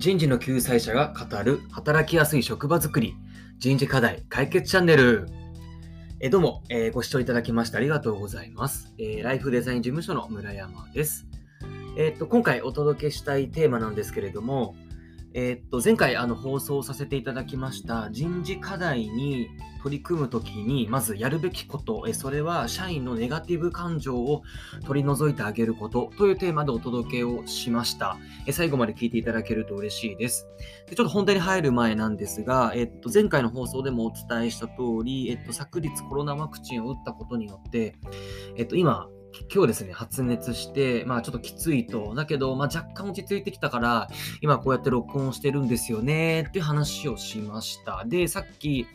人事の救済者が語る働きやすい職場づくり。人事課題解決チャンネル。えどうも、えーご視聴いただきましてありがとうございます、えーライフデザイン事務所の村山です、えーっと今回お届けしたいテーマなんですけれどもえーっと前回あの放送させていただきました人事課題に取り組むときにまずやるべきことそれは社員のネガティブ感情を取り除いてあげることというテーマでお届けをしました。最後まで聞いていただけると嬉しいです。でちょっと本題に入る前なんですが、えっと、前回の放送でもお伝えした通り、えっと、昨日コロナワクチンを打ったことによって、えっと、今、今日ですね、発熱して、まあちょっときついと。だけど、まあ若干落ち着いてきたから、今こうやって録音してるんですよね、っていう話をしました。で、さっき、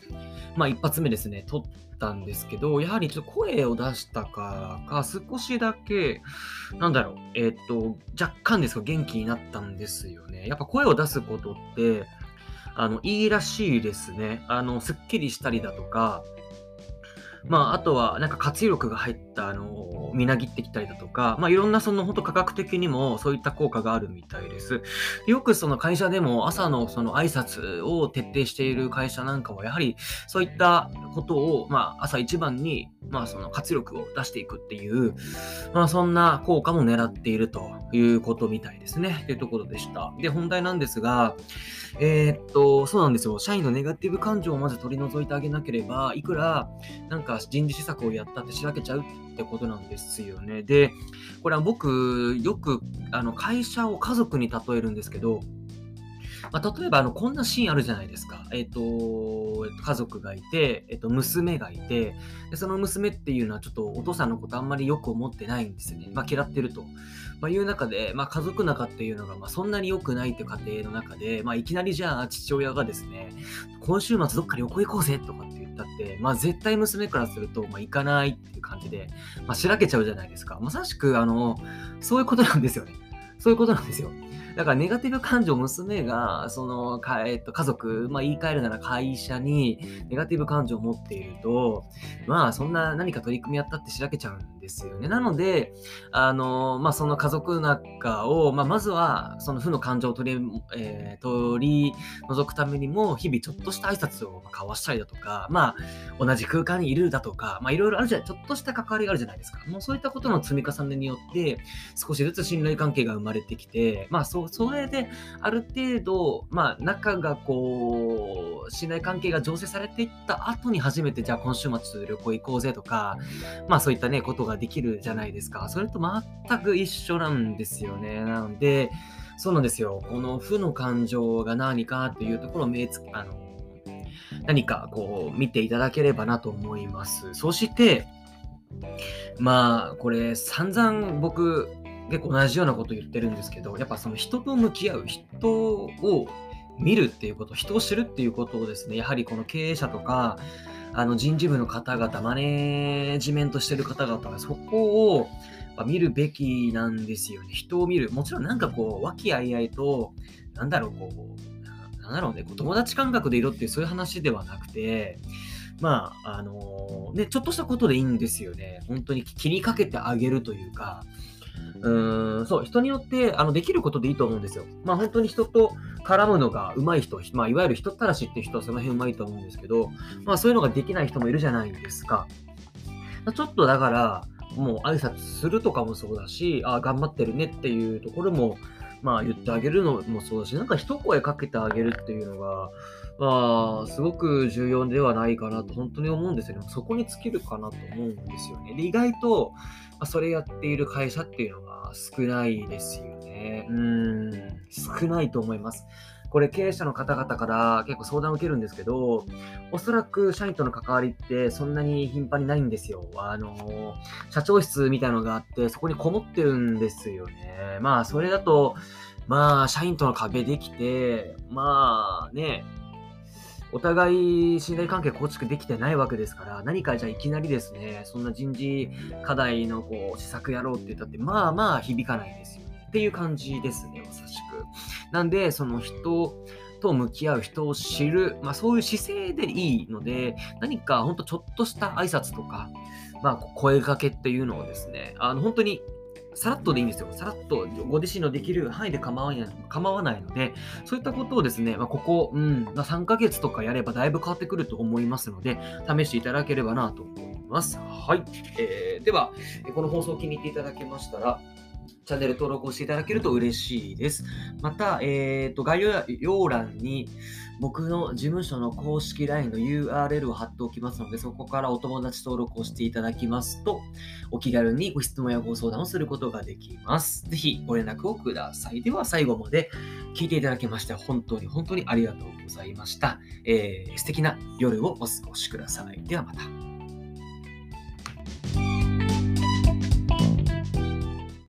まあ一発目ですね、撮ったんですけど、やはりちょっと声を出したからか、少しだけ、なんだろう、えっ、と、若干ですが元気になったんですよね。やっぱ声を出すことって、あの、いいらしいですね。あの、すっきりしたりだとか、まあ、あとは、なんか活力が入った、あの、みなぎってきたりだとか、まあ、いろんな、その、本当科学的にも、そういった効果があるみたいです。よく、その会社でも、朝の、その、挨拶を徹底している会社なんかは、やはり、そういったことを、まあ、朝一番に、まあ、その、活力を出していくっていう、まあ、そんな効果も狙っているということみたいですね。というところでした。で、本題なんですが、えーっと、そうなんですよ。社員のネガティブ感情をまず取り除いてあげなければ、いくら、なんか人事施策をやったってしらけちゃうってことなんですよね。で、これは僕、よく、あの、会社を家族に例えるんですけど、まあ、例えばあのこんなシーンあるじゃないですか。えっ、と、えっと家族がいて、えっ、と、娘がいてで、その娘っていうのはちょっとお父さんのことあんまりよく思ってないんですよね。まあ、嫌ってると。まあ、いう中で、まあ、家族仲っていうのがまあそんなに良くないって家庭の中で、まあ、いきなりじゃあ父親がですね、今週末どっか旅行行こうぜとかって言ったって、まあ、絶対娘からすると、まあ、行かないっていう感じで、まあ、しらけちゃうじゃないですか。まさしく、あの、そういうことなんですよね。そういうことなんですよ。だからネガティブ感情、娘が、その、かえっと、家族、まあ言い換えるなら会社にネガティブ感情を持っていると、まあそんな何か取り組みやったってしらけちゃうんですよね。なので、あの、まあその家族仲を、まあまずはその負の感情を取り、えー取り除くためにも、日々ちょっとした挨拶を交わしたりだとか、まあ同じ空間にいるだとか、まあいろいろあるじゃない、ちょっとした関わりがあるじゃないですか。もうそういったことの積み重ねによって、少しずつ信頼関係が生まれてきて、まあそ、それである程度、まあ仲がこう、信頼関係が醸成されていった後に初めて、じゃあ今週末旅行行こうぜとか、まあそういったね、ことができるじゃないですか。それと全く一緒なんですよね。なので、そうなんですよ。この負の感情が何かっていうところを目つあの、何かこう見ていただければなと思います。そして、まあこれ散々僕結構同じようなこと言ってるんですけど、やっぱその人と向き合う、人を見るっていうこと、人を知るっていうことをですね、やはりこの経営者とか、あの人事部の方々、マネージメントしてる方々がそこを見るべきなんですよね。人を見る。もちろんなんかこう、和気あいあいと、なんだろう、こう、なんだろうね、こう友達感覚でいろっていうそういう話ではなくて、まあ、あのね、ちょっとしたことでいいんですよね。本当に気にかけてあげるというか、うーん、そう、人によって、あの、できることでいいと思うんですよ。まあ、本当に人と絡むのが上手い人、まあ、いわゆる人たらしっていう人はその辺上手いと思うんですけど、まあ、そういうのができない人もいるじゃないですか。ちょっとだから、もう挨拶するとかもそうだし、あ頑張ってるねっていうところも、まあ言ってあげるのもそうだし、なんか一声かけてあげるっていうのが、まあ、すごく重要ではないかなと本当に思うんですよね。そこに尽きるかなと思うんですよね。で、意外と、まあ、それやっている会社っていうのが少ないですよね。うーん、少ないと思います。これ経営者の方々から結構相談を受けるんですけど、おそらく社員との関わりってそんなに頻繁にないんですよ。あの、社長室みたいなのがあって、そこにこもってるんですよね。まあ、それだと、まあ、社員との壁できて、まあね、お互い信頼関係構築できてないわけですから、何かじゃあいきなりですね、そんな人事課題のこう施策やろうって言ったって、まあまあ響かないですよね。っていう感じですね、まさしく。なんで、その人と向き合う、人を知る、まあそういう姿勢でいいので、何かほんとちょっとした挨拶とか、まあ声かけっていうのをですね、あの本当にさらっとでいいんですよ。さらっとご自身のできる範囲で構わない構わないので、そういったことをですね、まあ、ここ、うん、まあ、3ヶ月とかやればだいぶ変わってくると思いますので、試していただければなと思います。はい。えー、では、この放送を気に入っていただけましたら、チャンネル登録をしていただけると嬉しいです。また、えーと、概要欄に僕の事務所の公式 LINE の URL を貼っておきますので、そこからお友達登録をしていただきますと、お気軽にご質問やご相談をすることができます。ぜひご連絡をください。では最後まで聞いていただきまして本当に本当にありがとうございました。えー、素敵な夜をお過ごしください。ではまた。